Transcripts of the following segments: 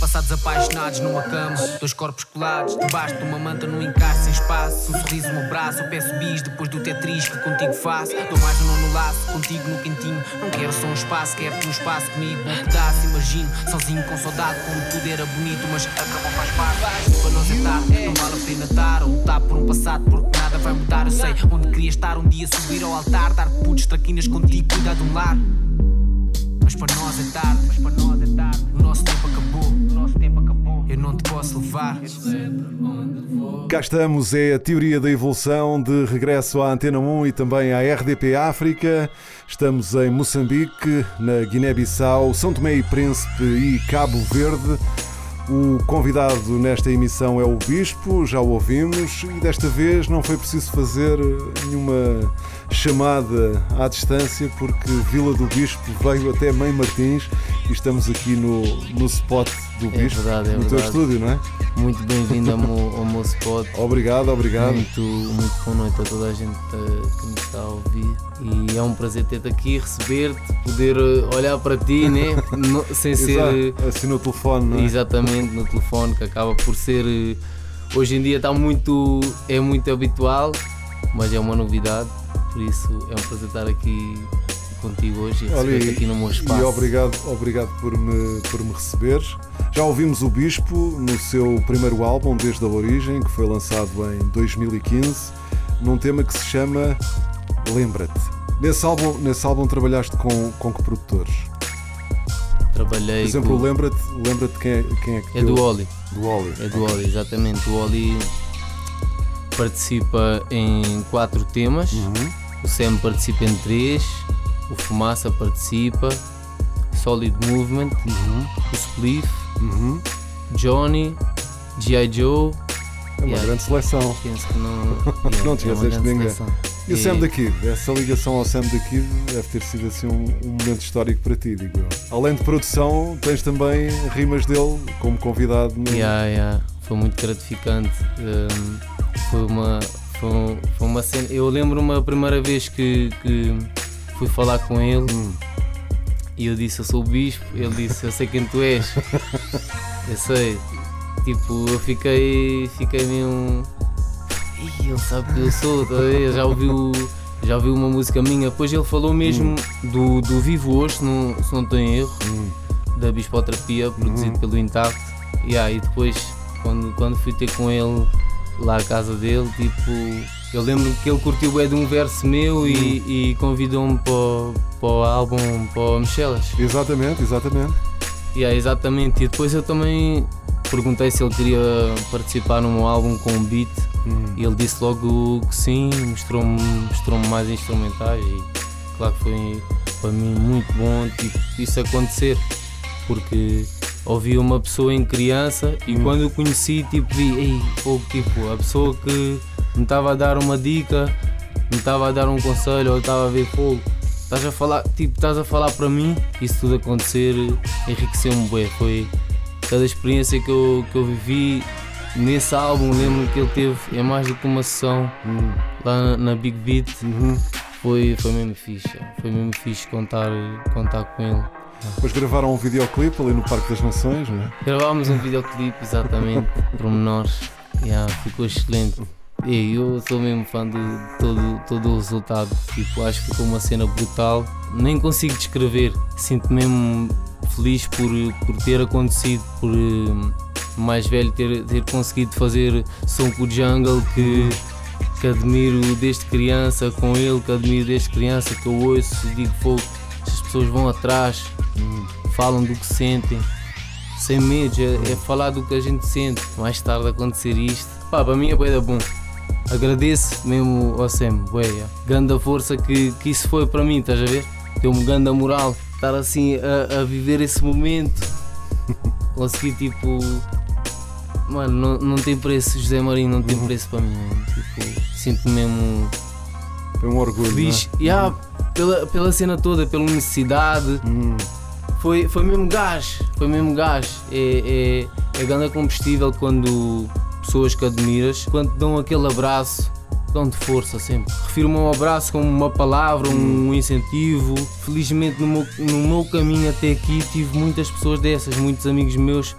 Passados apaixonados numa cama Dois corpos colados, debaixo de uma manta num encaixe sem espaço. Um sorriso no braço, o peço bis depois do tetris que contigo faço. Dou mais um nono laço, contigo no quentinho. Não quero só um espaço, quero um espaço comigo. Um pedaço, imagino, sozinho com saudade Como tudo era bonito, mas acabou faz parte Para nós é tarde, não vale a pena estar Ou lutar por um passado, porque nada vai mudar. Eu sei onde queria estar um dia, subir ao altar Dar putos traquinas contigo, cuidar de um lar. Mas para nós é tarde, mas para nós é tarde. Nosso tempo acabou. Eu não te posso levar. Cá estamos, é a teoria da evolução de regresso à Antena 1 e também à RDP África. Estamos em Moçambique, na Guiné-Bissau, São Tomé e Príncipe e Cabo Verde. O convidado nesta emissão é o Bispo, já o ouvimos, e desta vez não foi preciso fazer nenhuma chamada à distância, porque Vila do Bispo veio até Mãe Martins e estamos aqui no, no spot do É Bispo, verdade, é no teu verdade. estúdio, não é? Muito bem-vindo ao, meu- ao meu spot. Obrigado, obrigado. Muito, muito boa noite a toda a gente eh, que me está a ouvir. E é um prazer ter-te aqui, receber-te, poder eh, olhar para ti, né? No- sem ser. eh, Exato, assim no telefone, não é? Exatamente, no telefone, que acaba por ser. Hoje em dia está muito. é muito habitual, mas é uma novidade. Por isso é um prazer estar aqui contigo hoje e Olha, aqui no meu espaço. E obrigado, obrigado por, me, por me receberes. Já ouvimos o Bispo no seu primeiro álbum, Desde a Origem, que foi lançado em 2015, num tema que se chama Lembra-te. Nesse álbum, nesse álbum trabalhaste com, com que produtores? Trabalhei. Por exemplo, com- Lembra-te lembra quem, é, quem é que É deu- do Oli. Do Oli. É do Oli, exatamente. O Oli participa em quatro temas, Uhum. o Sam participa em três, o Fumaça participa, Solid Movement, o Spliff, Uhum. Johnny, G.I. Joe. É uma Yeah. grande seleção. Penso que não. Não te é esqueceste de ninguém. seleção. E o Sam da Kid? Essa ligação ao Sam da Kid deve ter sido assim um, um momento histórico para ti, digo eu. Além de produção, tens também rimas dele como convidado no. Yeah, yeah. Foi muito gratificante. Um, foi, uma, foi, foi uma cena. Eu lembro-me a primeira vez que, que fui falar com ele Hum. e eu disse: Eu sou o bispo. Ele disse: Eu sei quem tu és. eu sei. Tipo, eu fiquei, fiquei meio. Ih, ele sabe que eu sou, tá já ouviu. Já ouviu uma música minha, depois ele falou mesmo do, do Vivo Hoje, se não, se não tenho erro, da Bispoterapia, produzido pelo Intacto. E aí depois, quando, quando fui ter com ele lá à casa dele, tipo, eu lembro que ele curtiu é de um verso meu e, e convidou-me para, o- para o álbum, para o Michelas. Exatamente, exatamente. E aí, exatamente. E depois eu também perguntei se ele queria participar num álbum com um beat. E ele disse logo que sim, mostrou-me mostrou mais instrumentais e claro que foi para mim muito bom tipo, isso acontecer, porque ouvi uma pessoa em criança e quando o conheci tipo vi, ei, pô, tipo, a pessoa que me estava a dar uma dica, me estava a dar um conselho ou estava a ver fogo. Estás a falar, tipo, estás a falar para mim, isso tudo acontecer enriqueceu-me bem. Foi cada experiência que eu, que eu vivi nesse álbum, lembro que ele teve é mais do que uma sessão lá na, na Big Beat. Foi, foi mesmo fixe, foi mesmo fixe contar, contar com ele. Depois gravaram um videoclipe ali no Parque das Nações, não é? Gravámos um videoclipe exatamente, pormenores. Yeah, ficou excelente. E eu sou mesmo fã de todo, todo o resultado. Tipo, acho que ficou uma cena brutal. Nem consigo descrever. Sinto mesmo feliz por, por ter acontecido, por eh, mais velho ter, ter conseguido fazer som com o Jungle que, que admiro desde criança com ele, que admiro desde criança, que eu ouço digo fogo, as pessoas vão atrás, falam do que sentem sem medo, é, é falar do que a gente sente. Mais tarde acontecer isto, pá, para mim é da bom. Agradeço mesmo ao Sam, bué, yeah. grande a força que, que isso foi para mim, estás a ver? Deu-me grande moral, estar assim a, a viver esse momento, consegui tipo. Mano, não, não tem preço, José Marinho não tem preço para mim, mano. Tipo, sinto-me mesmo Foi um orgulho. feliz. não é? Yeah, pela, pela cena toda, pela necessidade. Hum, Foi, foi mesmo gás, foi mesmo gás. É, é, é grande combustível quando pessoas que admiras, quando dão aquele abraço, dão-te força sempre. Refiro-me ao abraço como uma palavra, um incentivo. Felizmente no meu, no meu caminho até aqui tive muitas pessoas dessas, muitos amigos meus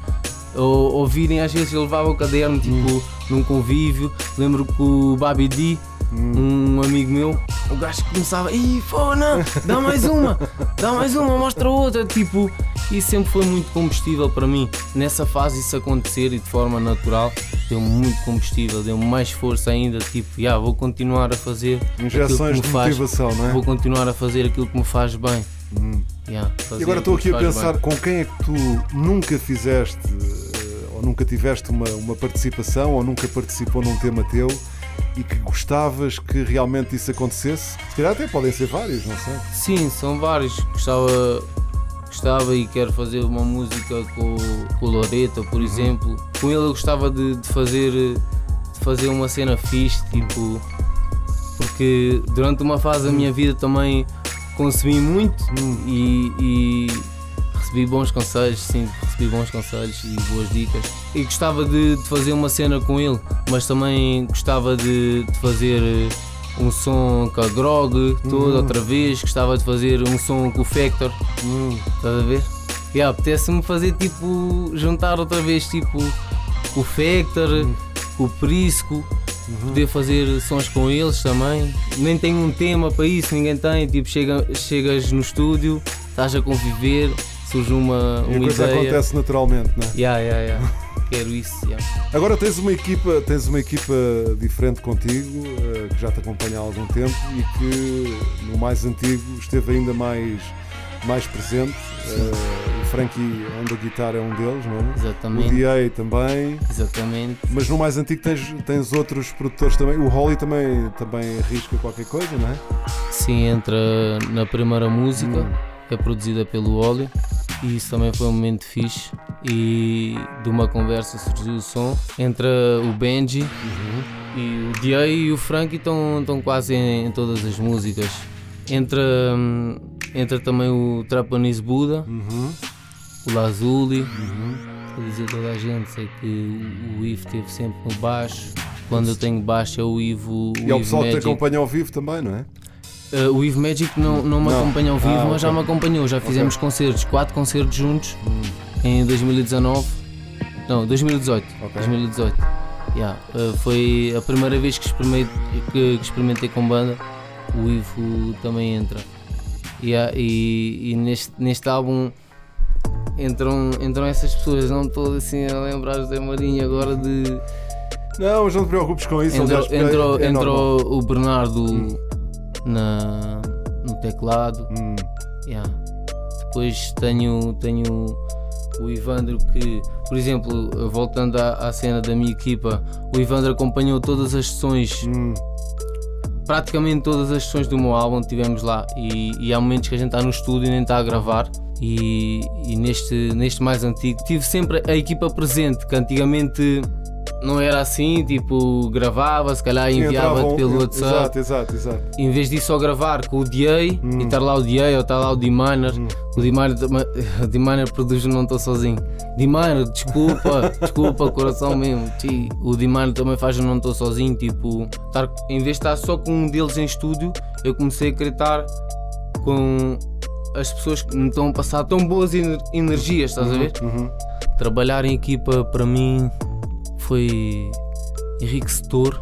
ou, ouvirem, às vezes eu levava o caderno tipo num convívio. Lembro que o Babi D, um amigo meu, o gajo começava, ih, fona, dá mais uma, dá mais uma, mostra outra, tipo, e sempre foi muito combustível para mim. Nessa fase isso acontecer e de forma natural, deu-me muito combustível, deu-me mais força ainda, tipo, já, vou continuar a fazer aquilo que Injeções me de faz, motivação, não é? vou continuar a fazer aquilo que me faz bem. Yeah, fazer E agora estou aqui a pensar bem. com quem é que tu nunca fizeste eh, ou nunca tiveste uma, uma participação ou nunca participou num tema teu e que gostavas que realmente isso acontecesse? Se calhar até podem ser vários, não sei. Sim, são vários. Gostava, gostava e quero fazer uma música com, com o Loreta, por exemplo. Com ele eu gostava de, de fazer, de fazer uma cena fixe, tipo. Porque durante uma fase da minha vida também consumi muito e, e recebi bons conselhos, sim, recebi bons conselhos e boas dicas. E gostava de, de fazer uma cena com ele, mas também gostava de, de fazer eh, um som com a Grog toda outra vez, gostava de fazer um som com o Factor, estás a ver? E apetece-me fazer tipo, juntar outra vez tipo o Factor, o Prisco, poder fazer sons com eles também. Nem tenho um tema para isso, ninguém tem. Tipo, chega, chegas no estúdio, estás a conviver, surge uma, E a uma coisa ideia. acontece naturalmente, não é? Yeah, yeah, yeah. Quero isso, yeah. Agora tens uma equipa, tens uma equipa diferente contigo, eh, que já te acompanha há algum tempo e que no mais antigo esteve ainda mais, mais presente. Eh, o Frankie on the Guitar é um deles, não é? O Exatamente, DA também. exatamente. Mas no mais antigo tens, tens outros produtores também. O Holly também, também arrisca qualquer coisa, não é? Sim, entra na primeira música, Hum. É produzida pelo Oli e isso também foi um momento fixe. E de uma conversa surgiu o som. Entra o Benji e o DA e o Frank estão, quase em, em todas as músicas. Entra, hum, entra também o Trapanis Buda, o Lazuli. Vou dizer toda a gente, sei que o, Ivo esteve sempre no baixo. Quando eu tenho baixo é o Ivo, o E é o pessoal que te acompanha ao vivo também, não é? Uh, o Eve Magic não, não me Não. acompanha ao vivo, Ah, mas já ok. me acompanhou. Já fizemos concertos, quatro concertos juntos em 2019. Não, 2018. Ok. 2018. Yeah, uh, foi a primeira vez que experimentei, que, que experimentei com banda. O Ivo também entra. Yeah, e, e neste, neste álbum entram, entram essas pessoas. Não estou assim a lembrar José Marinho agora de. Não, mas não te preocupes com isso. Entrou, entrou, é entrou o Bernardo na, no teclado. Hum. yeah. Depois tenho, tenho o Ivandro que, por exemplo, voltando à, à cena da minha equipa, o Ivandro acompanhou todas as sessões, Hum. praticamente todas as sessões do meu álbum tivemos lá e, e há momentos que a gente está no estúdio e nem está a gravar. E, e neste, neste mais antigo tive sempre a equipa presente, que antigamente não era assim, tipo, gravava, se calhar Sim, enviava entravam- pelo WhatsApp. Exato, exato, exato. Em vez disso só gravar com o DA e estar lá o DA ou estar lá o D-Miner, o D-Miner D-Miner produz Não Estou Sozinho. D-Miner, desculpa, desculpa, coração mesmo. Ti, O D-Miner também faz Não Estou Sozinho, tipo, estar, em vez de estar só com um deles em estúdio, eu comecei a estar com as pessoas que me estão a passar tão boas ener- energias, estás a ver? Trabalhar em equipa para mim foi enriquecedor,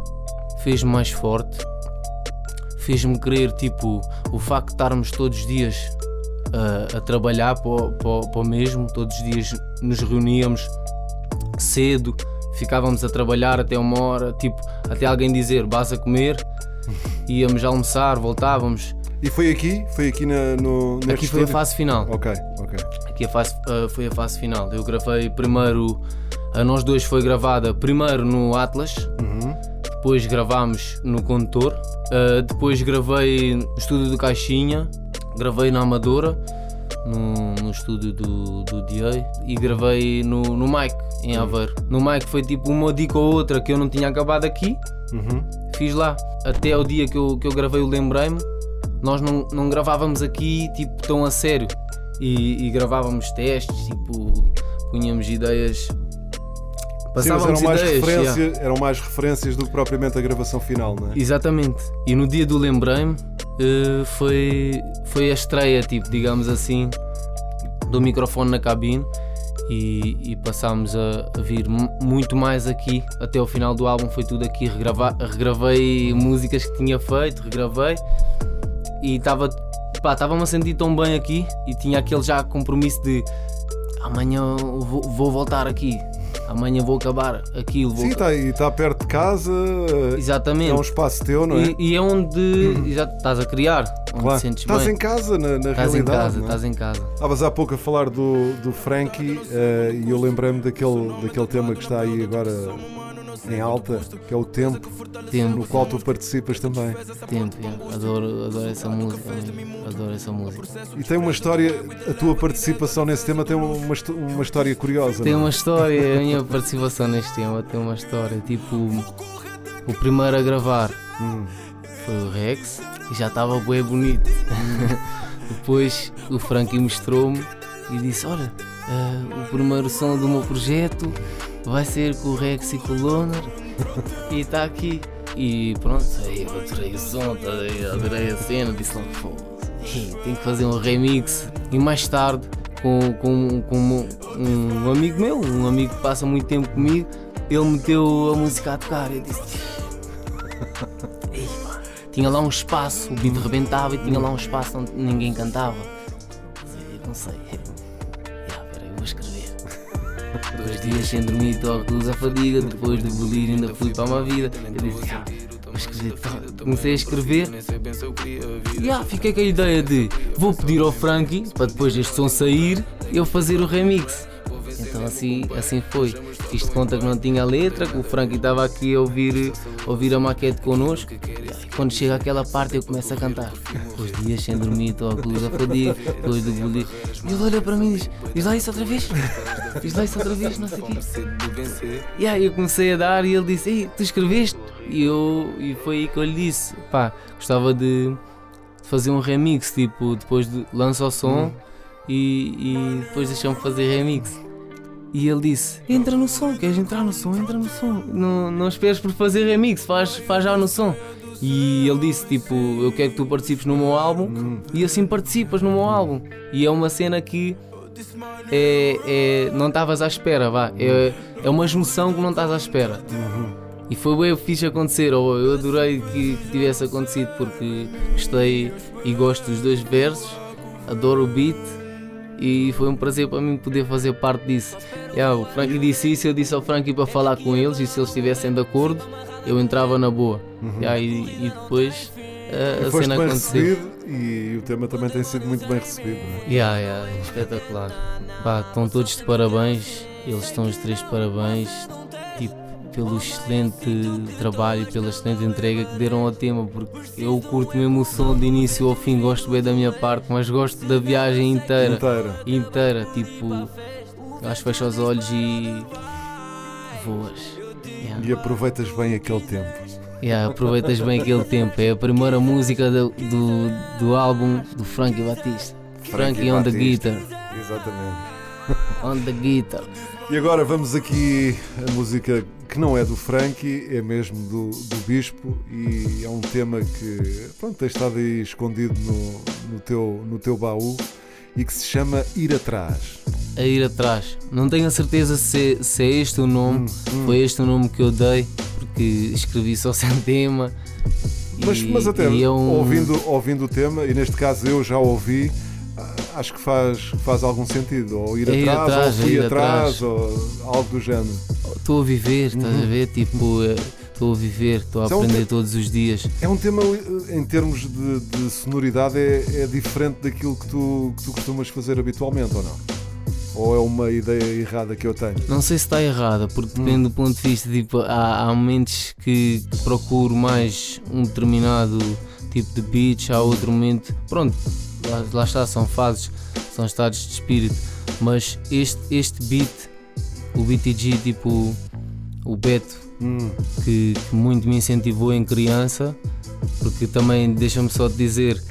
fez-me mais forte, fez-me querer, tipo, o facto de estarmos todos os dias a, a trabalhar para, o- mesmo, todos os dias nos reuníamos cedo, ficávamos a trabalhar até uma hora, tipo, até alguém dizer, vas a comer, íamos almoçar, voltávamos. E foi aqui? Foi aqui na, no, Aqui foi a fase final. Ok, ok. Aqui a fase, ah, foi a fase final. Eu gravei primeiro, a nós dois foi gravada primeiro no Atlas, Uhum. depois gravámos no Condutor, uh, depois gravei no estúdio do Caixinha, gravei na Amadora, no, no estúdio do, do DA e gravei no, no Mike, em Aveiro. No Mike foi tipo uma dica ou outra que eu não tinha acabado aqui, fiz lá. Até o dia que eu, que eu gravei o Lembrei-me, nós não, não gravávamos aqui tipo tão a sério e, e gravávamos testes, tipo, punhamos ideias. Sim, eram mais, ideias. yeah. referência- eram mais referências do que propriamente a gravação final, não é? Exatamente. E no dia do Lembrei-me eh, foi, foi a estreia, tipo, digamos assim, do microfone na cabine e, e passámos a, a vir mu- muito mais aqui. Até o final do álbum foi tudo aqui. Regrava, regravei músicas que tinha feito, regravei e estava pá, estava-me a sentir tão bem aqui e tinha aquele já compromisso de amanhã vou, vou voltar aqui, amanhã vou acabar aquilo. Vou Sim, está está perto de casa, é Exatamente. um espaço teu, não é? E, e é onde já estás a criar, onde Claro. te sentes Estás em casa, na, na Estás em realidade. casa, não é? estás em casa. Estavas há pouco a falar do, do Frankie eh, e eu lembrei-me daquele, daquele tema que está aí agora em alta, que é o Tempo, no Tempo, qual tu participas também. tempo, adoro, adoro essa música, adoro essa música. E tem uma história, a tua participação nesse tema tem uma, uma história curiosa. Tem é? uma história, a minha participação neste tema tem uma história. Tipo, o primeiro a gravar Hum. foi o Rex e já estava bem bonito. Depois o Frankie mostrou-me e disse: Olha, eh, o primeiro som do meu projeto vai ser com o Rex e com o Loner e está aqui. E pronto, aí eu adorei o som, tá adorei a cena, disse logo, "Pô, tenho que fazer um remix. E mais tarde, com, com, com um, um amigo meu, um amigo que passa muito tempo comigo, ele meteu a música a tocar. Eu disse, tinha lá um espaço, o beat rebentava e tinha lá um espaço onde ninguém cantava. Eu não sei. Dois dias sem dormir, toco a fadiga. Depois de bolir, ainda fui para uma vida. Eu disse, "Ya, vou escrever. Então, Comecei a escrever. Ya, fiquei com a ideia de vou pedir ao Frankie para depois deste som sair eu fazer o remix. Então assim, assim foi. Fiz de conta que não tinha letra, que o Frankie estava aqui a ouvir, ouvir a maquete connosco. E quando chega aquela parte eu começo a cantar. Os dias sem dormir, estou a cruz a fadiga, depois de bolir. E ele olha para mim e diz, diz lá isso outra vez. Diz lá isso outra vez, não sei o quê. E aí eu comecei a dar e ele disse, Ei, tu escreveste? E, eu, e foi aí que eu lhe disse, pá, gostava de fazer um remix, tipo, depois de lança o som e, e depois deixa-me fazer remix. E ele disse: Entra no som, queres entrar no som? Entra no som. Não, não esperes por fazer remix, faz, faz já no som. E ele disse: Tipo, eu quero que tu participes no meu álbum e assim participas no meu álbum. E é uma cena que é, é- não estavas à espera, vá. É, é uma junção que não estás à espera. E foi bem fixe acontecer, ou eu adorei que, que tivesse acontecido porque gostei e gosto dos dois versos, adoro o beat e foi um prazer para mim poder fazer parte disso. Yeah, o Frankie disse isso, eu disse ao Frankie para falar com eles e se eles estivessem de acordo, eu entrava na boa. Yeah, e, e depois uh, a Foste cena bem aconteceu. recebido e o tema também tem sido muito bem recebido. não é? Yeah, yeah, espetacular. Pá, estão todos de parabéns, eles estão os três de parabéns, tipo, pelo excelente trabalho, pela excelente entrega que deram ao tema, porque eu curto mesmo o som de início ao fim, gosto bem da minha parte, mas gosto da viagem inteira. Inteira. Inteira, tipo, acho que fecho os olhos e voas. Yeah. E aproveitas bem aquele tempo. Yeah, aproveitas bem aquele tempo. É a primeira música do, do, do álbum do Frankie Batista. Frankie on the Batista. guitar. Exatamente. On the guitar. E agora vamos aqui a música que não é do Frankie, é mesmo do, do Bispo e é um tema que pronto, tem estado aí escondido no, no, teu, no teu baú e que se chama Ir Atrás. A ir atrás. Não tenho a certeza se, se é este o nome. Hum, Foi este o nome que eu dei, porque escrevi só sem tema. Mas, E- mas até é um- ouvindo, ouvindo o tema, e neste caso eu já ouvi, ah, acho que faz, faz algum sentido. Ou ir É atrás, atrás, ou é fui ir atrás, atrás. ou algo do género. Estou a viver, estás Uhum. a ver? Tipo, eh, estou a viver, estou a Isso é um aprender te- todos os dias. É um tema, eh, em termos de, de sonoridade, é, é diferente daquilo que tu, que tu costumas fazer habitualmente, ou não? Ou é uma ideia errada que eu tenho? Não sei se está errada, porque depende do ponto de vista. Tipo, há, há momentos que, procuro mais um determinado tipo de beats, há outro momento. Pronto, lá, lá está, são fases, são estados de espírito. Mas este, este beat, o BTG, tipo, o Beto, que, que muito me incentivou em criança, porque também, deixa-me só te dizer,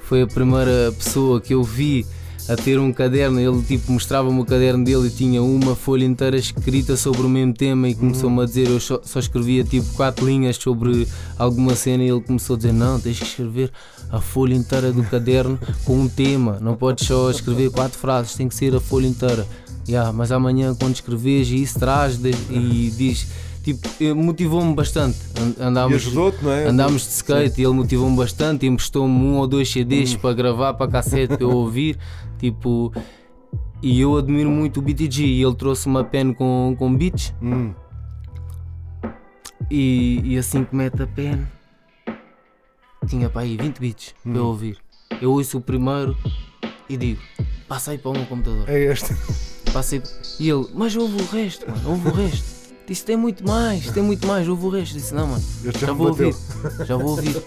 foi a primeira pessoa que eu vi a ter um caderno, ele tipo mostrava-me o caderno dele e tinha uma folha inteira escrita sobre o mesmo tema e começou-me a dizer, eu só, só escrevia tipo quatro linhas sobre alguma cena e ele começou a dizer, não, tens que escrever a folha inteira do caderno com um tema, não podes só escrever quatro frases, tem que ser a folha inteira. Yeah, mas amanhã quando escreves isso traz de- e diz tipo, eh, motivou-me bastante. And- E Andámos, ajudou-te, não é? Andámos de skate e ele motivou-me bastante, emprestou-me um ou dois CDs para gravar para cassete para eu ouvir. Tipo, e eu admiro muito o BTG. E ele trouxe uma pen com, com beats Hum. e, e assim que mete a pen, tinha para aí 20 beats para eu ouvir. Eu ouço o primeiro e digo: passa aí para o meu computador. É este. Passei e ele, mas ouve o resto, mano, ouve o resto. Disse, tem muito mais, tem muito mais, ouve o resto. Disse, não, mano, já já vou bateu." ouvir, já vou ouvir.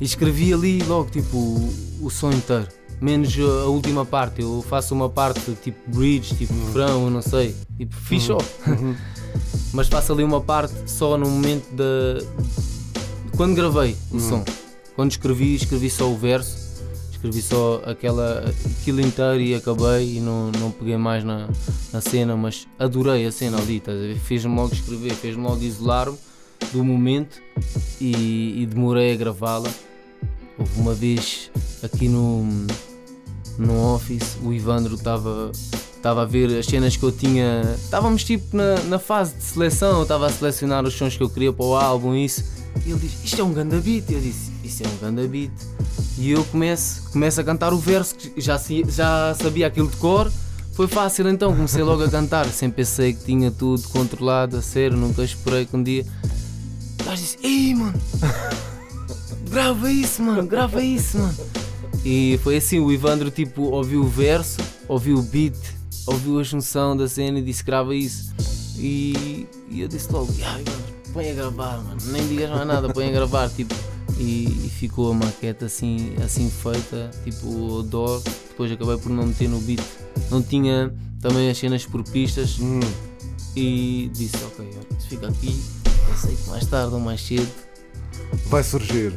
E escrevi ali logo, tipo, o, o som inteiro. Menos a última parte, eu faço uma parte tipo bridge, tipo refrão, eu não sei, tipo fixe só. Mas faço ali uma parte só no momento da. Quando gravei o som. Quando escrevi, escrevi só o verso, escrevi só aquela, aquilo inteiro e acabei e não, não peguei mais na, na cena, mas adorei a cena ali? Fez-me logo escrever, fez-me logo isolar-me do momento e, e demorei a gravá-la. Houve uma vez aqui no, no office, o Ivandro estava estava a ver as cenas que eu tinha. Estávamos tipo na, na fase de seleção, eu estava a selecionar os sons que eu queria para o álbum isso. E ele diz, isto é um ganda beat. Eu disse, isso é um ganda beat. E eu começo, começo a cantar o verso, que já, já sabia aquilo de cor. Foi fácil então, comecei logo a cantar. Sempre pensei que tinha tudo controlado, a sério, nunca esperei que um dia. O gajo disse, ei mano, grava isso mano, grava isso mano. E foi assim, o Ivandro tipo ouviu o verso, ouviu o beat, ouviu a junção da cena e disse grava isso. E, e eu disse logo, ah, Ivandro, põe a gravar, mano, nem digas mais nada, põe a gravar, tipo. E, e ficou a maqueta assim, assim feita, tipo o dó, depois acabei por não meter no beat. Não tinha também as cenas por pistas e disse, ok, isso fica aqui, pensei que mais tarde ou mais cedo Vai surgir.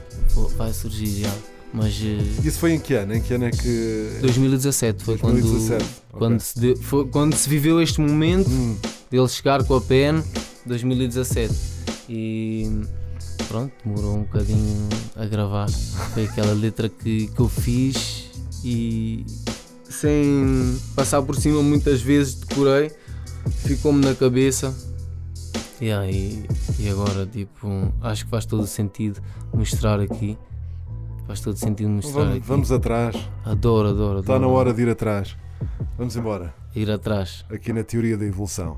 vai surgir já. Mas eh, Isso foi em que ano? Em que ano é que. 2017 foi 2017, quando, quando, se de- foi quando se viveu este momento Hum. dele chegar com a PN 2017 e pronto, demorou um bocadinho a gravar. Foi aquela letra que, que eu fiz e sem passar por cima muitas vezes decorei, ficou-me na cabeça. E aí, e agora tipo, acho que faz todo o sentido mostrar aqui. Faz todo sentido mostrar Vamos, aqui. vamos atrás. Adoro, adoro, Está na adoro. hora de ir atrás. Vamos embora. Ir atrás. Aqui na teoria da evolução.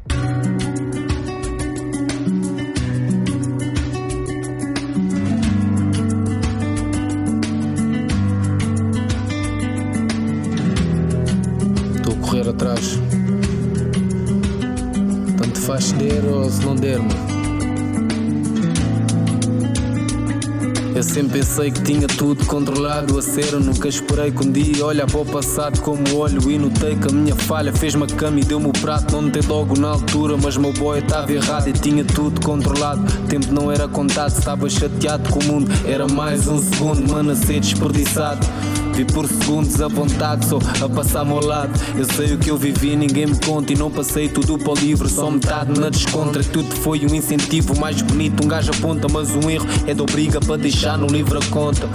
Sempre pensei que tinha tudo controlado a sério. Nunca esperei que um dia olhar para o passado como olho e notei que a minha falha fez-me a cama e deu-me o prato. Não notei logo na altura, mas meu boy estava errado e tinha tudo controlado. Tempo não era contado, estava chateado com o mundo. Era mais um segundo, mano, a ser desperdiçado. Vi por segundos à vontade, só a passar-me ao lado. Eu sei o que eu vivi, ninguém me conta. E não passei tudo para o livro, só metade na descontra. Tudo foi um incentivo mais bonito. Um gajo aponta, mas um erro é de obriga para deixar no livro conta.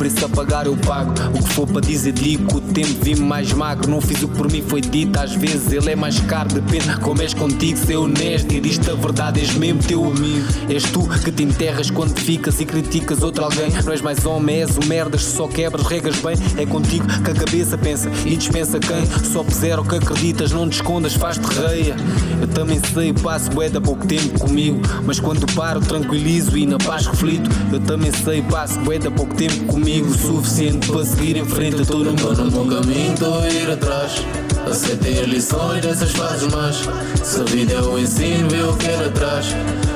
Preço a pagar eu pago. O que for para dizer, digo. O tempo vi-me mais magro. Não fiz o que por mim foi dito. Às vezes ele é mais caro, depende como és contigo. Ser honesto e diz-te a verdade, és mesmo teu amigo. És tu que te enterras quando ficas e criticas outro alguém. Não és mais homem, és o merdas, só quebras, regas bem. É contigo que a cabeça pensa e dispensa quem só puser o que acreditas, não te escondas, faz-te reia. Eu também sei, passo bué da pouco tempo comigo. Mas quando paro, tranquilizo e na paz reflito. Eu também sei, passo bué da pouco tempo comigo. O suficiente para seguir em frente. Eu Estou no meu, no meu caminho, estou a ir atrás. Aceitei as lições dessas fases, mas se a vida é o ensino, vê o que era atrás.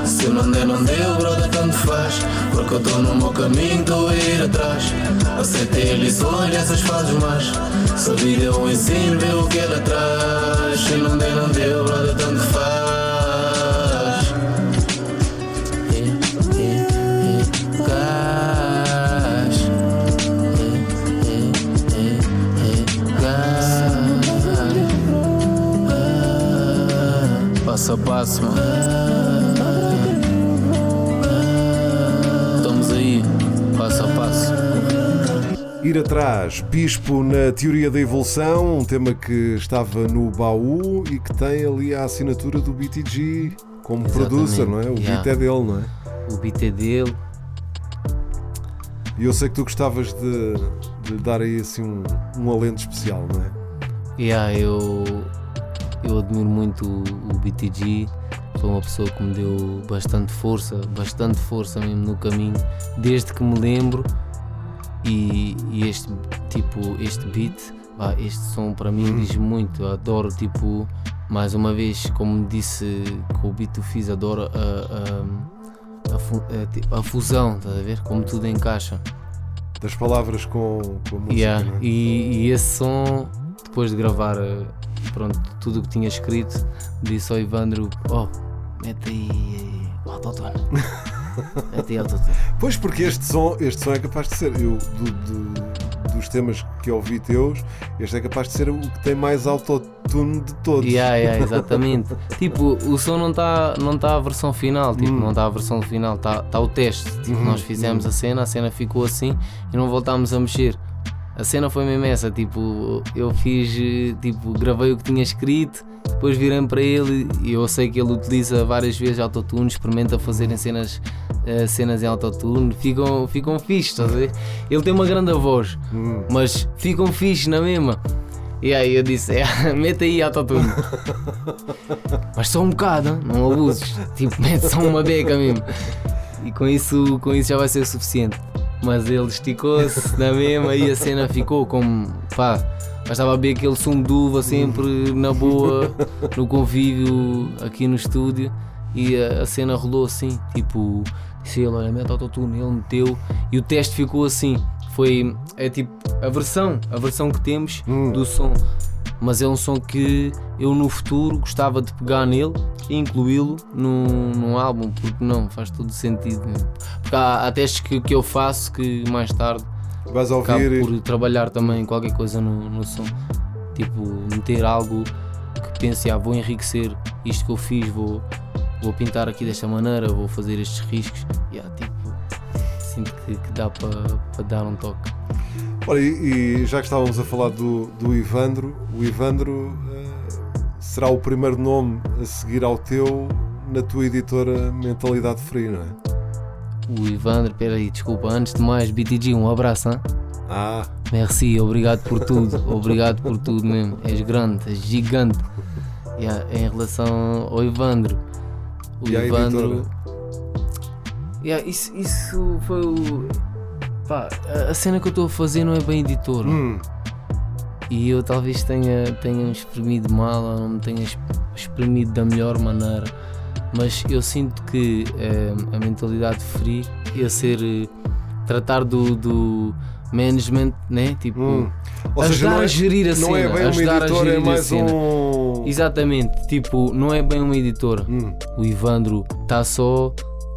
Se não der, não deu, brother, tanto faz. Porque eu estou no meu caminho, estou a ir atrás. Aceitei as lições dessas fases, mas se a vida é o ensino, vê o que era atrás. Se não der, não deu, brother, tanto faz. Passo a passo, mano. Estamos aí, passo a passo. Ir atrás, Bispo na teoria da evolução, um tema que estava no baú e que tem ali a assinatura do BTG como Exatamente. producer, não é? O Yeah. beat é dele, não é? O beat é dele. E eu sei que tu gostavas de, de dar aí assim um, um alento especial, não é? Yeah, eu, eu admiro muito o, o BTG. Foi uma pessoa que me deu bastante força, bastante força mesmo no caminho, desde que me lembro. E, e este tipo, este beat, este som para mim diz muito. Eu adoro tipo, mais uma vez, como disse com o beat que fiz, adoro a, a, a, fu- a, tipo, a fusão, estás a ver? Como tudo encaixa. Das palavras com, com a música, Yeah, não é? e, e esse som, depois de gravar eh, pronto, tudo o que tinha escrito, disse ao Ivandro: Oh, mete aí eh, autotune. mete aí autotune. Pois porque este som, este som é capaz de ser, eu, do- do- dos temas que ouvi teus, este é capaz de ser o que tem mais autotune de todos. Yeah, yeah, exatamente. tipo, o som não está não tá a versão final, tipo, não está a versão final, está tá o teste. Tipo, nós fizemos a cena, a cena ficou assim e não voltámos a mexer. A cena foi mesmo essa, tipo, eu fiz, tipo, gravei o que tinha escrito, depois virei para ele e eu sei que ele utiliza várias vezes autotune, experimenta fazer em cenas, eh, cenas em autotune, ficam, ficam fixe, estás a ver? Ele tem uma grande voz, mas ficam fixe na mesma. E aí eu disse, é, mete aí autotune. Mas só um bocado, não abuses. Tipo, mete só uma beca mesmo. E com isso, com isso já vai ser o suficiente. Mas ele esticou-se na mesma e a cena ficou como pá. Bastava beber aquele sumo de uva sempre na boa, no convívio aqui no estúdio e a, a cena rolou assim, tipo, disse ele, olha, mete autotune, ele meteu e o teste ficou assim. Foi, é tipo, a versão, a versão que temos do som mas é um som que eu no futuro gostava de pegar nele e incluí-lo num, num álbum, porque não, faz todo sentido. mesmo. Porque há, há testes que, que eu faço que mais tarde Vais ouvir por trabalhar também qualquer coisa no, no som. Tipo, meter algo que pense, ah, vou enriquecer isto que eu fiz, vou, vou pintar aqui desta maneira, vou fazer estes riscos. Yeah, tipo, sinto que, que dá para dar um toque. Olha, e, e já que estávamos a falar do, do Ivandro, o Ivandro eh, será o primeiro nome a seguir ao teu na tua editora Mentalidade Free, não é? O Ivandro, peraí, desculpa, antes de mais, BTG, um abraço, hein? Ah, Merci, obrigado por tudo, obrigado por tudo mesmo. És grande, és gigante. Yeah, em relação ao Ivandro, o E Ivandro. Yeah, isso, isso foi o. Pá, a- a cena que eu estou a fazer não é bem editor. hum, E eu talvez tenha, tenha espremido mal ou não me tenha espremido da melhor maneira. Mas eu sinto que eh, a mentalidade free ia ser eh, tratar do, do management, né? Tipo, hum. Ou ajudar seja, não é, a gerir a não é cena, bem uma ajudar a editora, é gerir a mais cena. um. Exatamente, tipo, não é bem uma editora. Hum, O Ivandro está só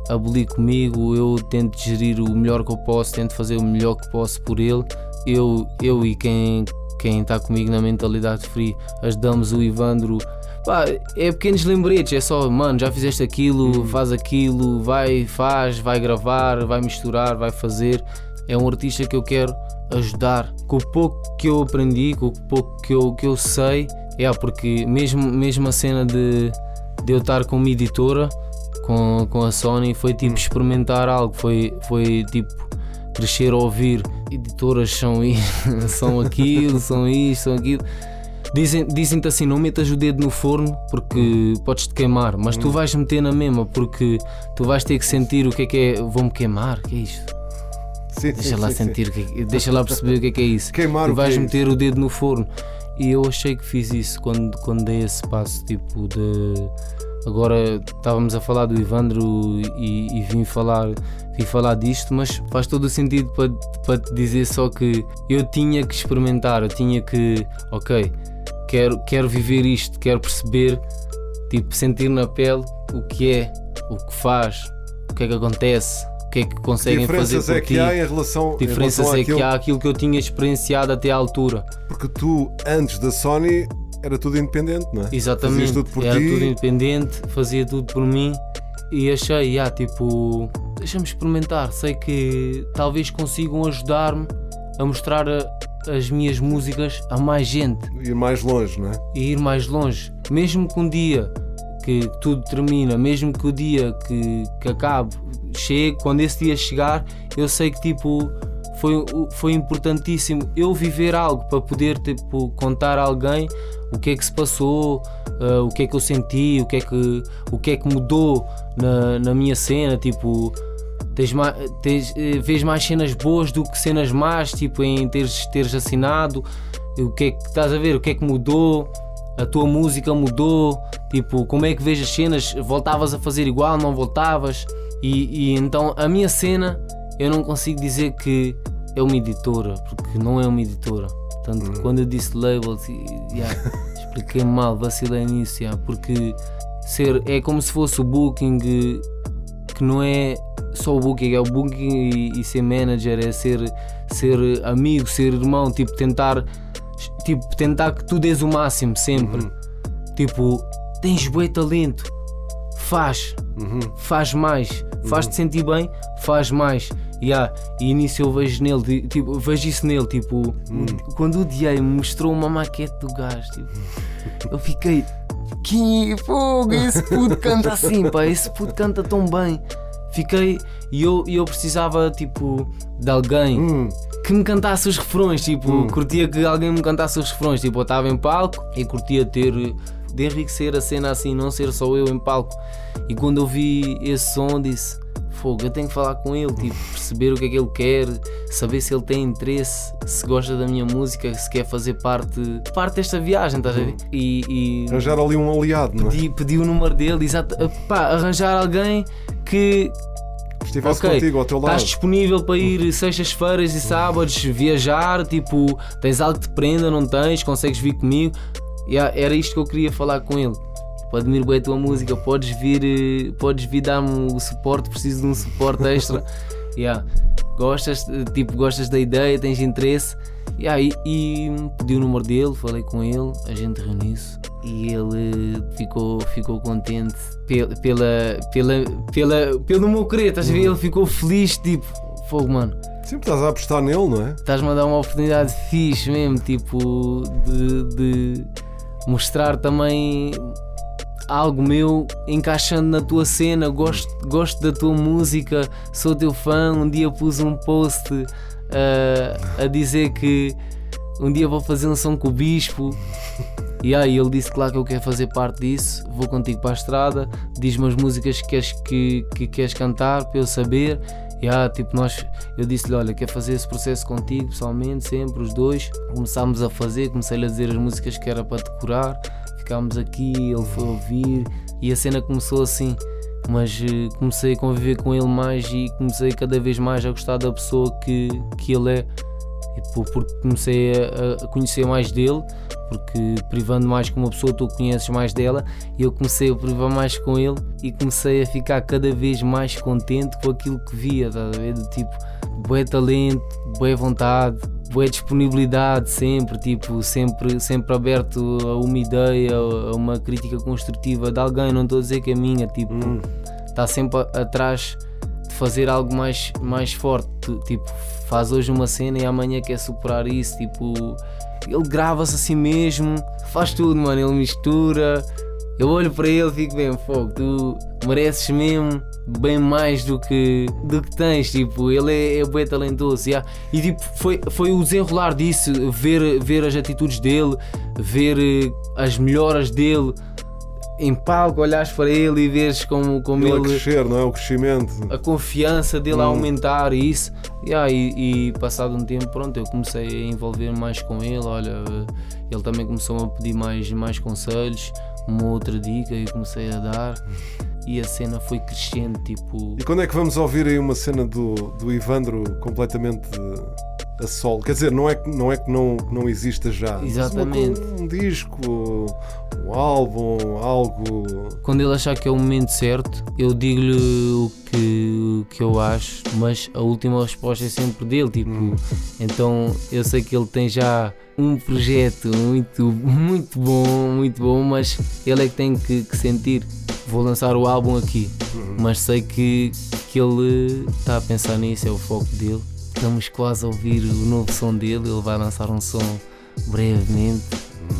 abolir comigo, eu tento gerir o melhor que eu posso, tento fazer o melhor que posso por ele. Eu, eu e quem quem está comigo na mentalidade free ajudamos o Ivandro. Pá, é pequenos lembretes, é só, mano, já fizeste aquilo, faz aquilo, vai, faz, vai gravar, vai misturar, vai fazer. É um artista que eu quero ajudar com o pouco que eu aprendi, com o pouco que eu, que eu sei. É, porque mesmo, mesmo a cena de, de eu estar com uma editora, com, com a Sony, foi tipo experimentar algo, foi, foi tipo crescer a ouvir. Editoras são, são aquilo, são isto, são aquilo. Dizem- Dizem-te assim: não metas o dedo no forno porque podes-te queimar, mas tu vais meter na mesma porque tu vais ter que sentir o que é que é. Vou-me queimar, que é isto? sim, Deixa sim, lá sim, sentir, que é que- deixa lá perceber o que é que é isso. Queimar tu o que vais é meter o dedo no forno. e eu achei que fiz isso quando, quando dei esse passo, tipo de. Agora estávamos a falar do Ivandro e, e vim falar vim falar disto, mas faz todo o sentido para, para te dizer só que eu tinha que experimentar, eu tinha que, ok, quero, quero viver isto, quero perceber, tipo, sentir na pele o que é, o que faz, o que é que acontece, o que é que conseguem fazer diferenças por é que ti. há em relação, em Diferenças relação é àquilo- que há aquilo que eu tinha experienciado até à altura. Porque tu, antes da Sony, era tudo independente, não é? Exatamente. Fazias tudo por Era ti. tudo independente, fazia tudo por mim e achei, ah, tipo, deixa-me experimentar. Sei que talvez consigam ajudar-me a mostrar a- as minhas músicas a mais gente Ir mais longe, não é? e ir mais longe. Mesmo que um dia que tudo termina, mesmo que o dia que, que acabe chegue, quando esse dia chegar, eu sei que tipo foi, foi importantíssimo eu viver algo para poder tipo, contar a alguém o que é que se passou, ah, o que é que eu senti, o que é que, o que, é que mudou na, na minha cena, tipo. Tens mais, tens, eh, vês mais cenas boas do que cenas más, tipo em teres, teres assinado, o que é que estás a ver, o que é que mudou, a tua música mudou, tipo, como é que vês as cenas, voltavas a fazer igual, não voltavas, e, e então a minha cena eu não consigo dizer que é uma editora, porque não é uma editora. Portanto, quando eu disse label, yeah, expliquei mal, vacilei nisso, yeah, porque ser, é como se fosse o booking que não é só o booking, é o booking e, e ser manager, é ser, ser amigo, ser irmão, tipo tentar, tipo, tentar que tu dês o máximo sempre. Tipo, tens bom talento, faz, faz mais, faz-te sentir bem, faz mais. Yeah. E nisso eu vejo nele, ti- tipo, vejo isso nele, tipo, o- quando o DA me mostrou uma maquete do gajo, tipo, eu fiquei, que fogo, esse puto canta assim, pá, esse puto canta tão bem. Fiquei, e eu, eu precisava, tipo, de alguém Hum, que me cantasse os refrões, tipo, curtia que alguém me cantasse os refrões, tipo, eu estava em palco e curtia ter, de enriquecer a cena assim, não ser só eu em palco. E quando eu vi esse som, disse: Fogo, eu tenho que falar com ele, tipo, perceber o que é que ele quer, saber se ele tem interesse, se gosta da minha música, se quer fazer parte, parte desta viagem, estás a ver? E, e arranjar ali um aliado, não é? pedi, pedi o número dele, exato, pá, arranjar alguém que, Estivesse Ok, contigo ao teu lado. Estás disponível para ir sextas-feiras e sábados viajar? Tipo, tens algo que te prenda, não tens? Consegues vir comigo? Era isto que eu queria falar com ele. Tipo, admiro bem a tua música, podes vir, eh, podes vir dar-me o suporte, preciso de um suporte extra. Yeah. Gostas, eh, tipo, gostas da ideia, tens interesse. Yeah, e, e pedi o número dele, falei com ele, a gente reuniu-se e ele ficou, ficou contente pe- pela, pela, pela, pelo meu querer, estás a ver? Ele ficou feliz, tipo, fogo, mano. Sempre estás a apostar nele, não é? Estás-me a dar uma oportunidade fixe mesmo, tipo, de, de mostrar também algo meu encaixando na tua cena. Gosto, gosto da tua música, sou teu fã. Um dia pus um post ah, a dizer que um dia vou fazer um som com o Bispo. E aí ele disse claro que eu quero fazer parte disso, vou contigo para a estrada, diz-me as músicas que queres, que, que queres cantar para eu saber. E ah, tipo, nós, eu disse-lhe, olha, quero fazer esse processo contigo pessoalmente, sempre, os dois. Começámos a fazer, comecei-lhe a dizer as músicas que era para decorar, ficámos aqui, ele foi ouvir e a cena começou assim. Mas eh, comecei a conviver com ele mais e comecei cada vez mais a gostar da pessoa que, que ele é. Porque comecei a, conhecer mais dele, porque privando mais com uma pessoa tu conheces mais dela, e eu comecei a privar mais com ele e comecei a ficar cada vez mais contente com aquilo que via, estás a ver? Do tipo, boé talento, boa vontade, boa disponibilidade sempre, tipo, sempre, sempre aberto a uma ideia, a uma crítica construtiva de alguém, não estou a dizer que é minha, tipo, está sempre a- atrás de fazer algo mais, mais forte. Tipo, faz hoje uma cena e amanhã quer superar isso. Tipo, ele grava-se assim mesmo, faz tudo, mano. Ele mistura. Eu olho para ele e fico bem, fogo, tu mereces mesmo bem mais do que, do que tens, tipo, ele é, é bem talentoso, yeah. e tipo, foi, foi o desenrolar disso, ver, ver as atitudes dele, ver eh, as melhoras dele, em palco, olhares para ele e veres como, como Ele a ele, crescer, não é? O crescimento. a confiança dele a Hum. aumentar e isso. Yeah, e, e passado um tempo, pronto, eu comecei a envolver mais com ele. Olha, ele também começou a pedir mais, mais conselhos, uma outra dica e comecei a dar. E a cena foi crescendo, tipo. E quando é que vamos ouvir aí uma cena do, do Ivandro completamente a solo? Quer dizer, não é que não, é que não, não exista já. Exatamente. uma um disco, um álbum, algo. Quando ele achar que é o momento certo, eu digo-lhe o que, o que eu acho, mas a última resposta é sempre dele. Tipo, então eu sei que ele tem já um projeto muito, muito bom, muito bom, mas ele é que tem que, que sentir. Vou lançar o álbum aqui, mas sei que, que ele está a pensar nisso, é o foco dele. Estamos quase a ouvir o novo som dele, ele vai lançar um som brevemente.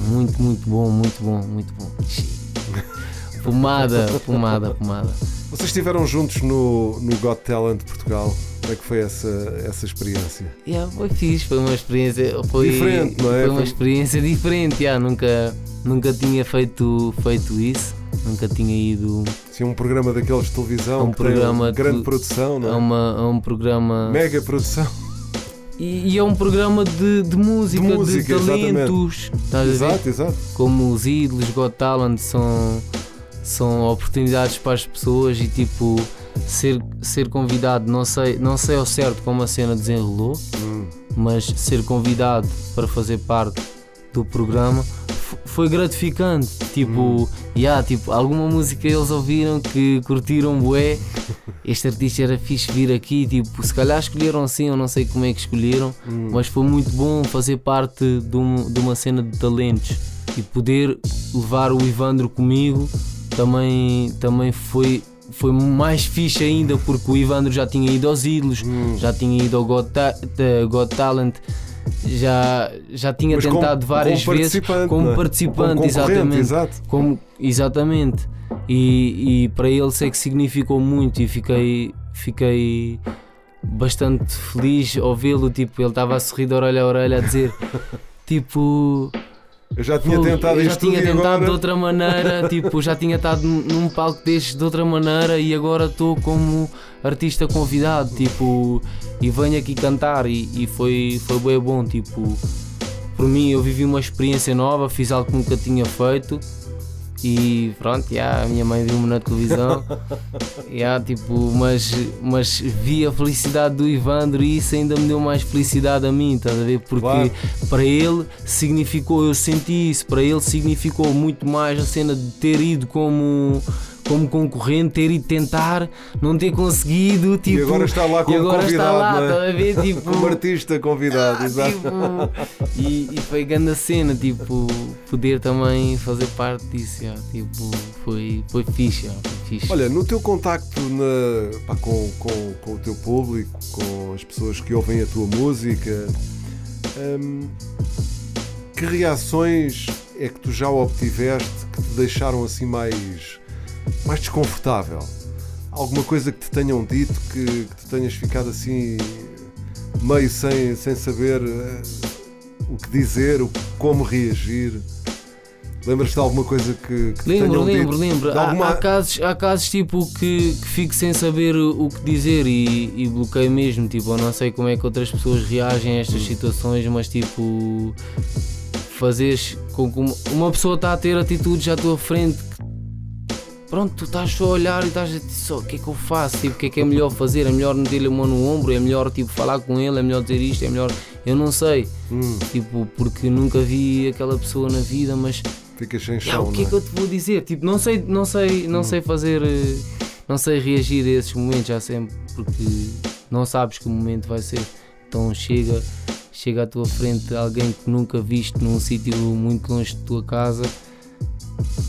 Muito, muito bom, muito bom, muito bom. Pomada, pomada, pomada. Vocês estiveram juntos no, no Got Talent Portugal. Como é que foi essa, essa experiência? Yeah, foi fixe, foi uma experiência. Foi, Diferente, não é? Foi uma experiência diferente, yeah, nunca, nunca tinha feito, feito isso, nunca tinha ido Sim, um programa daqueles de televisão, a um programa grande de- produção, não é? a, uma, a um programa. Mega produção. E, e é um programa de, de música, de, De música, talentos. Estás a ver? Exato, exato. como os ídolos, Got Talent são, são oportunidades para as pessoas e tipo ser, ser convidado, não sei, não sei ao certo como a cena desenrolou, Hum. mas ser convidado para fazer parte do programa foi gratificante. Tipo, yeah, tipo, alguma música eles ouviram que curtiram bué. Este artista era fixe vir aqui, tipo, se calhar escolheram assim, eu não sei como é que escolheram, mas foi muito bom fazer parte de, um- de uma cena de talentos e poder levar o Ivandro comigo também, também foi, foi mais fixe ainda porque o Ivandro já tinha ido aos ídolos, já tinha ido ao Got, Ta- eh, Got Talent, já, já tinha Mas como- tentado várias como vezes participante, como é? participante, Como exatamente. exato. Como, exatamente. E, e para ele sei que significou muito e fiquei, fiquei bastante feliz ao vê-lo. Tipo, ele estava a sorrir de orelha a orelha a dizer tipo. Eu já tinha "Pô, tentado eu já tinha tentado agora... de outra maneira, tipo, já tinha estado num num palco destes de outra maneira e agora estou como artista convidado, tipo, e venho aqui cantar e, e foi, foi bem bom, tipo, por mim eu vivi uma experiência nova, fiz algo que nunca tinha feito e pronto, já, a minha mãe viu-me na televisão, já, tipo, mas, mas vi a felicidade do Ivandro e isso ainda me deu mais felicidade a mim, estás a ver? Porque Claro. para ele significou, eu senti isso, para ele significou muito mais a cena de ter ido como, como concorrente, ter ido tentar, não ter conseguido, tipo, E agora está lá como agora está convidado, lá, não é? a ver? Tipo, Como artista convidado, exato. tipo, e, e foi grande a cena, tipo, poder também fazer parte disso, já, tipo, foi, foi fixe, já, foi fixe. Olha, no teu contacto na- pá, com, com, com o teu público, com as pessoas que ouvem a tua música, hum, que reações é que tu já obtiveste que te deixaram assim mais, mais desconfortável? Alguma coisa que te tenham dito que, que te tenhas ficado assim meio sem, sem saber eh, o que dizer, o, como reagir? Lembras-te de alguma coisa que, que Lembro, lembro, dito? lembro. De Há, alguma- há casos, há casos tipo que, que fico sem saber o que dizer e, e bloqueio mesmo. Tipo, eu não sei como é que outras pessoas reagem a estas situações, mas tipo, fazeres com que uma, pessoa está a ter atitudes à tua frente pronto, tu estás só a olhar e estás a dizer só o que é que eu faço, tipo, o que é que é melhor fazer, é melhor meter-lhe a mão no ombro, é melhor tipo, falar com ele, é melhor dizer isto, é melhor. Eu não sei, Hum, tipo, porque nunca vi aquela pessoa na vida, mas ficas sem chão, o que é que eu te vou dizer? Tipo, não sei, não sei, não sei fazer, eh, não sei reagir a esses momentos já sempre, porque não sabes que o momento vai ser. Então chega, chega à tua frente alguém que nunca viste num sítio muito longe de tua casa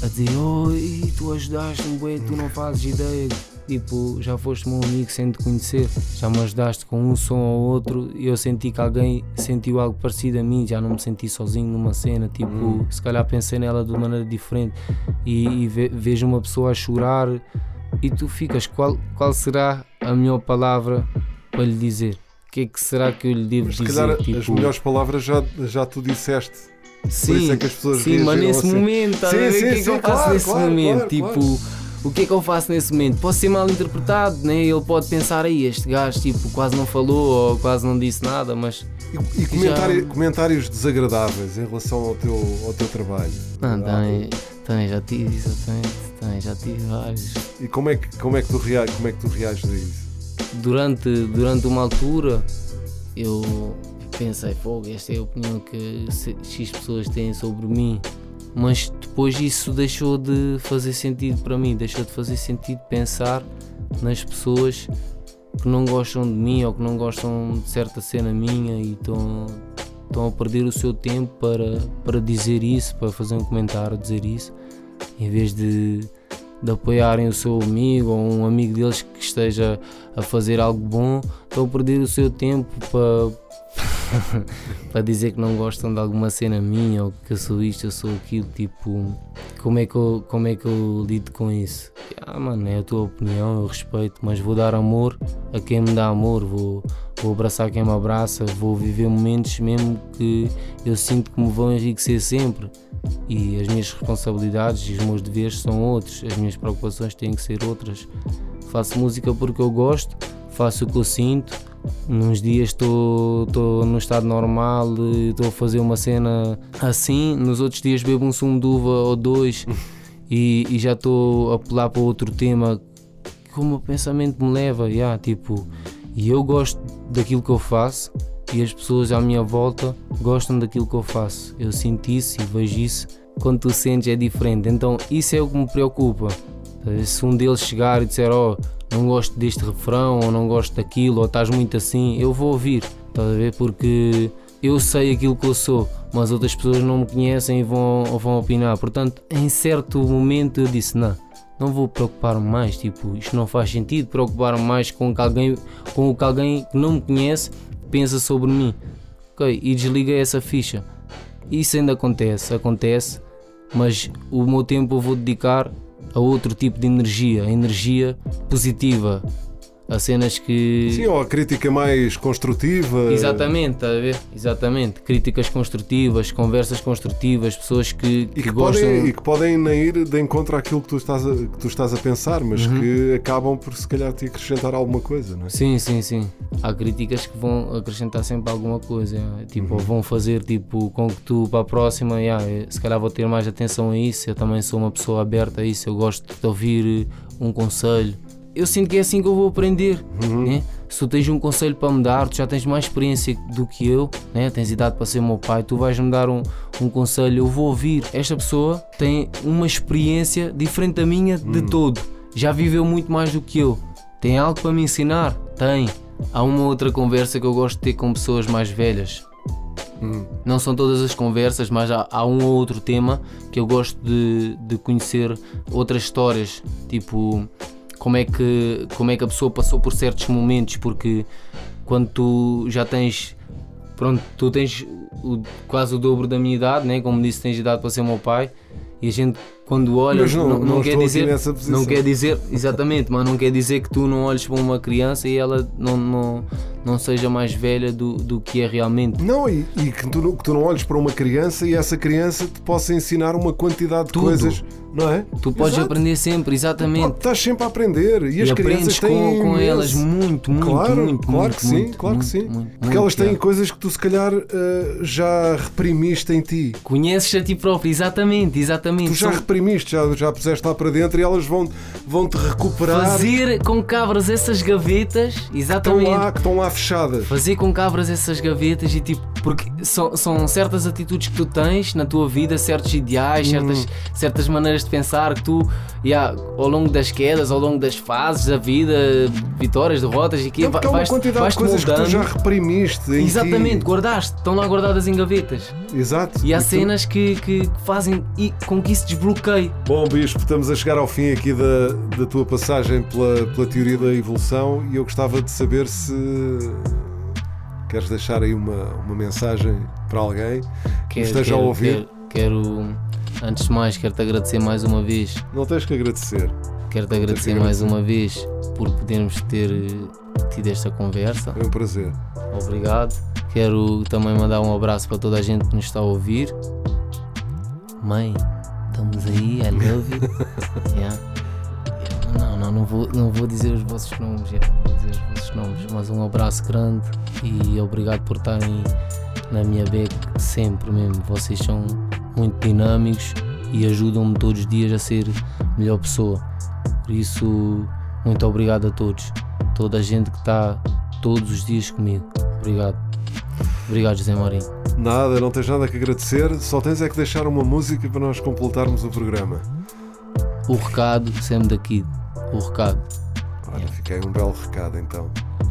a dizer, oi, tu ajudaste-me, tu não fazes ideia. Tipo, já foste meu amigo sem te conhecer, já me ajudaste com um som ou outro e eu senti que alguém sentiu algo parecido a mim, já não me senti sozinho numa cena, tipo, se calhar pensei nela de maneira diferente e, e ve- vejo uma pessoa a chorar e tu ficas, qual, qual será a melhor palavra para lhe dizer? O que é que será que eu lhe devo Mas se dizer? calhar Tipo, as melhores palavras já, já tu disseste. Por isso é que as pessoas sim, mas nesse assim. momento, estás a Sim, ver? sim, o que é que sim, eu faço claro, nesse claro, momento? claro, tipo, o que é que eu faço nesse momento? Posso ser mal interpretado, né? Ele pode pensar aí, este gajo tipo, quase não falou ou quase não disse nada, mas E, e Já- comentário- comentários desagradáveis em relação ao teu, ao teu trabalho. não, tem, tem, já tive, exatamente, tem, já tive vários. E como é que, como é que, tu, rea, como é que tu reages a isso? durante, durante uma altura eu pensei, fogo, esta é a opinião que X pessoas têm sobre mim. Mas depois isso deixou de fazer sentido para mim, deixou de fazer sentido pensar nas pessoas que não gostam de mim ou que não gostam de certa cena minha e estão, estão a perder o seu tempo para, para dizer isso, para fazer um comentário, dizer isso, em vez de, de apoiarem o seu amigo ou um amigo deles que esteja a fazer algo bom, estão a perder o seu tempo para, para dizer que não gostam de alguma cena minha ou que eu sou isto, eu sou aquilo, tipo, como é que eu, como é que eu lido com isso? Ah, mano, é a tua opinião, eu respeito, mas vou dar amor a quem me dá amor, vou, vou abraçar quem me abraça, vou viver momentos mesmo que eu sinto que me vão enriquecer sempre. E as minhas responsabilidades e os meus deveres são outros, as minhas preocupações têm que ser outras. Faço música porque eu gosto, faço o que eu sinto. Nos dias estou no estado normal, e estou a fazer uma cena assim, nos outros dias bebo um sumo de uva ou dois e, e já estou a pular para outro tema que o pensamento me leva, yeah, tipo, e eu gosto daquilo que eu faço e as pessoas à minha volta gostam daquilo que eu faço. Eu sinto isso e vejo isso. Quando tu sentes é diferente. Então isso é o que me preocupa. Se um deles chegar e disser, oh, não gosto deste refrão, ou não gosto daquilo, ou estás muito assim, eu vou ouvir, estás a ver? Porque eu sei aquilo que eu sou, mas outras pessoas não me conhecem e vão, vão opinar. Portanto, em certo momento eu disse, não, não vou preocupar-me mais, tipo, isto não faz sentido, preocupar-me mais com, que alguém, com o que alguém que não me conhece pensa sobre mim. Ok, e desliguei essa ficha. Isso ainda acontece, acontece, mas o meu tempo eu vou dedicar a outro tipo de energia, a energia positiva, a cenas que. Sim, ou a crítica mais construtiva. Exatamente, está a ver? Exatamente. Críticas construtivas, conversas construtivas, pessoas que, E que, que, gostam. podem, e que podem nem ir de encontro àquilo que tu estás a, que tu estás a pensar, mas Uhum. que acabam por se calhar te acrescentar alguma coisa, não é? Sim, sim, sim. Há críticas que vão acrescentar sempre alguma coisa. yeah. Tipo, ou vão fazer tipo, com que tu para a próxima, yeah, se calhar vou ter mais atenção a isso. Eu também sou uma pessoa aberta a isso. Eu gosto de ouvir eh, um conselho. Eu sinto que é assim que eu vou aprender. né? Se tu tens um conselho para me dar, tu já tens mais experiência do que eu, né? tens idade para ser meu pai, tu vais-me dar um, um conselho, eu vou ouvir. Esta pessoa tem uma experiência diferente da minha de todo. Já viveu muito mais do que eu. Tem algo para me ensinar? Tem. Há uma outra conversa que eu gosto de ter com pessoas mais velhas. Não são todas as conversas, mas há, há um ou outro tema que eu gosto de, de conhecer outras histórias. Tipo, como é, que, como é que a pessoa passou por certos momentos, porque quando tu já tens. Pronto, tu tens o- quase o dobro da minha idade, né? como disse, tens idade para ser meu pai, e a gente quando olha, Mas não- não quer dizer, não quer dizer, exatamente, mas não quer dizer que tu não olhes para uma criança e ela não, não, não seja mais velha do, do que é realmente. Não, e, e que, tu, não- que tu não olhes para uma criança e essa criança te possa ensinar uma quantidade de Tudo. coisas, não é? Tu podes Exato. aprender sempre, exatamente. Estás sempre a aprender e, as e crianças aprendes têm com, elas muito, muito, Claro, muito, claro muito, que sim, muito, claro que muito, sim. muito, Porque elas têm yeah. coisas que tu se calhar eh, já reprimiste em ti. Conheces a ti próprio, exatamente, exatamente. Tu já São- reprimiste, já, já puseste lá para dentro e elas vão, vão te recuperar. Fazer com que abras essas gavetas, Estão exatamente. lá, que estão lá fechadas. Fazer com que abras essas gavetas e tipo, porque são, são certas atitudes que tu tens na tua vida, certos ideais, certas, certas maneiras de pensar que tu, yeah, ao longo das quedas, ao longo das fases da vida, vitórias, derrotas e que Não, porque há uma vais, quantidade vais de coisas que tu já reprimiste. em ti. Exatamente, guardaste, estão lá guardadas em gavetas. Exato. E há tu- cenas que, que fazem e com que isso desbloqueie. Bom, Bispo, estamos a chegar ao fim aqui da, da tua passagem pela, pela teoria da evolução e eu gostava de saber se queres deixar aí uma, uma mensagem para alguém que Quero, esteja a quero- ouvir. Quero, quero- antes de mais, quero-te agradecer mais uma vez. Não tens que agradecer. Quero-te agradecer que mais uma vez por podermos ter eh, tido esta conversa. É um prazer. Obrigado. Quero também mandar um abraço para toda a gente que nos está a ouvir. Mãe, estamos aí, I love you. Yeah. Não, não, não vou, não vou dizer os vossos nomes, yeah, não vou dizer os vossos nomes, mas um abraço grande e obrigado por estarem na minha beca sempre mesmo. Vocês são muito dinâmicos e ajudam-me todos os dias a ser melhor pessoa. Por isso, muito obrigado a todos. Toda a gente que está todos os dias comigo. Obrigado. Obrigado, José Mourinho. Nada, não tens nada que agradecer, só tens é que deixar uma música para nós completarmos o programa. O recado, sempre daqui. O recado. Olha, fiquei um belo recado então.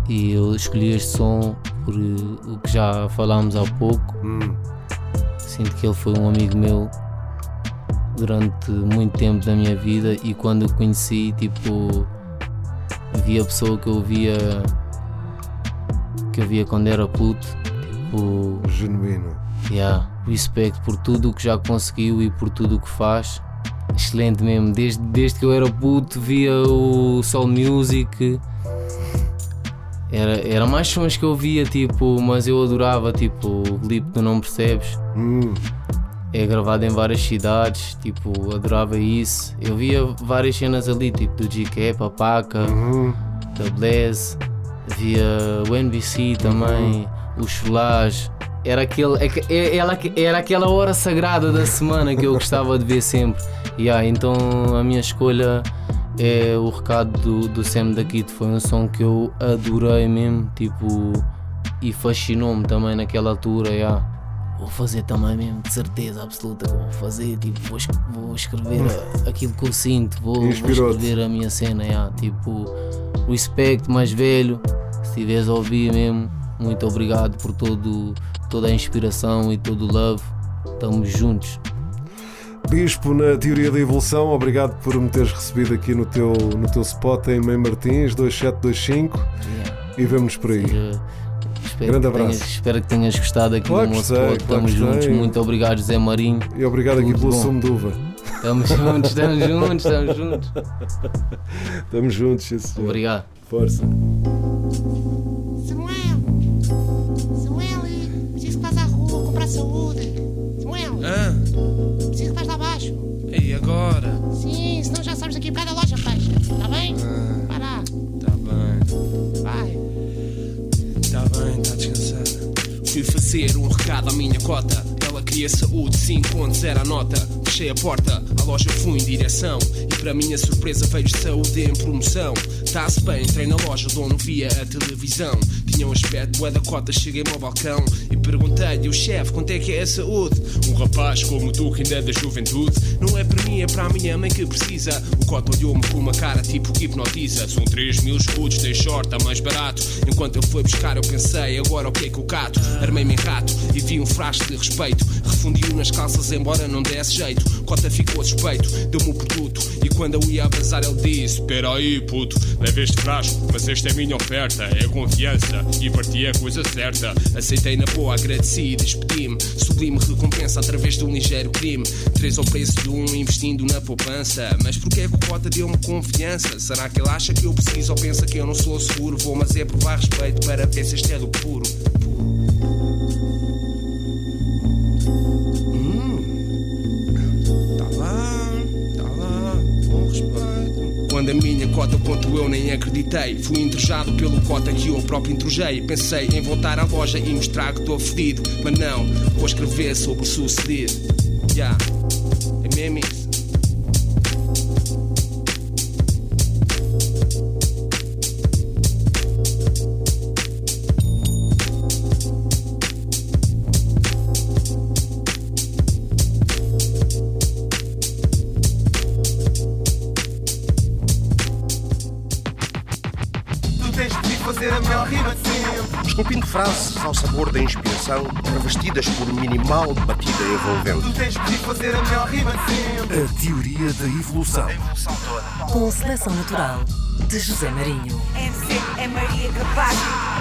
E eu escolhi este som por eh, o que já falámos há pouco. Hum, Sinto que ele foi um amigo meu durante muito tempo da minha vida e quando o conheci, tipo, vi a pessoa que eu via que eu via quando era puto, tipo, genuíno. yeah, respeito por tudo o que já conseguiu e por tudo o que faz. Excelente mesmo, desde, desde que eu era puto via o Soul Music. Era, era mais sons que eu via, tipo, mas eu adorava, tipo, o clipe do Não Percebes Hum, é gravado em várias cidades, tipo, adorava isso. Eu via várias cenas ali, tipo do GK, Papaca, uhum. da Blaze, via o NBC também, o Cholage. Era, aquele, é que- é- era aquela hora sagrada da semana que eu gostava de ver sempre. Yeah, então a minha escolha é o recado do, do Sam da Kid. Foi um som que eu adorei mesmo, tipo, e fascinou-me também naquela altura. Yeah. Vou fazer também mesmo, de certeza absoluta vou fazer, tipo, vou, vou escrever aquilo que eu sinto, vou, vou escrever a minha cena, yeah, tipo, respect mais velho, se estiveres a ouvir mesmo, muito obrigado por todo, toda a inspiração e todo o love, estamos juntos. Bispo na Teoria da Evolução, obrigado por me teres recebido aqui no teu, no teu spot em Mãe Martins 2725 Yeah. e vemos por aí. Seja, espero, Grande que tenhas, abraço. espero que tenhas gostado aqui Claro do nosso gostei, spot, claro estamos juntos, gostei. muito obrigado José Marinho, E obrigado aqui Tudo pelo bom. sumo de uva. estamos juntos, estamos juntos, estamos juntos. Estamos juntos, senhor. Obrigado. Força. Agora? Sim, senão já sabes daqui a bocado a loja fecha! Está bem? Vai lá! Tá bem, Vai! tá bem, tá descansado. Fui fazer um recado à minha cota. Ela queria saúde, 5 contos era a nota. Fechei a porta, à loja fui em direção. E para minha surpresa vejo saúde em promoção. Tá-se bem, entrei na loja, o dono via a televisão. Tinha um aspecto bué da cota, cheguei-me ao balcão e perguntei-lhe, o chefe, quanto é que é a saúde? Um rapaz como tu, que ainda é da juventude, não é para mim, é para a minha mãe que precisa. O cota olhou-me com uma cara tipo que hipnotiza. São 3 mil escudos, tem short, tá mais barato. Enquanto ele foi buscar, eu pensei, agora o que é que eu cato? Armei-me em rato e vi um frasco de respeito. Refundi-o nas calças, embora não desse jeito. Cota ficou suspeito, deu-me o produto. E quando eu ia avançar, ele disse: Espera aí, puto, leva este frasco, mas esta é a minha oferta, é confiança e parti é a coisa certa. Aceitei na boa, agradeci e despedi-me. Sublime recompensa através de um ligeiro crime. Três ao preço de um, investindo na poupança. Mas porquê é que o Cota deu-me confiança? Será que ele acha que eu preciso ou pensa que eu não sou seguro? Vou, mas é provar respeito para ver se este é do puro. Quando a minha cota ponto eu nem acreditei. Fui intrujado pelo cota que eu próprio intrujei. Pensei em voltar à loja e mostrar que estou fedido. Mas não, vou escrever sobre o sucedido. Já, é mesmo isso. Da inspiração, revestidas por minimal batida envolvente. Tu tens de fazer a melhor rima de sempre. A Teoria da Evolução. A evolução toda. Com seleção natural de José Marinho. MC é Maria Capaz.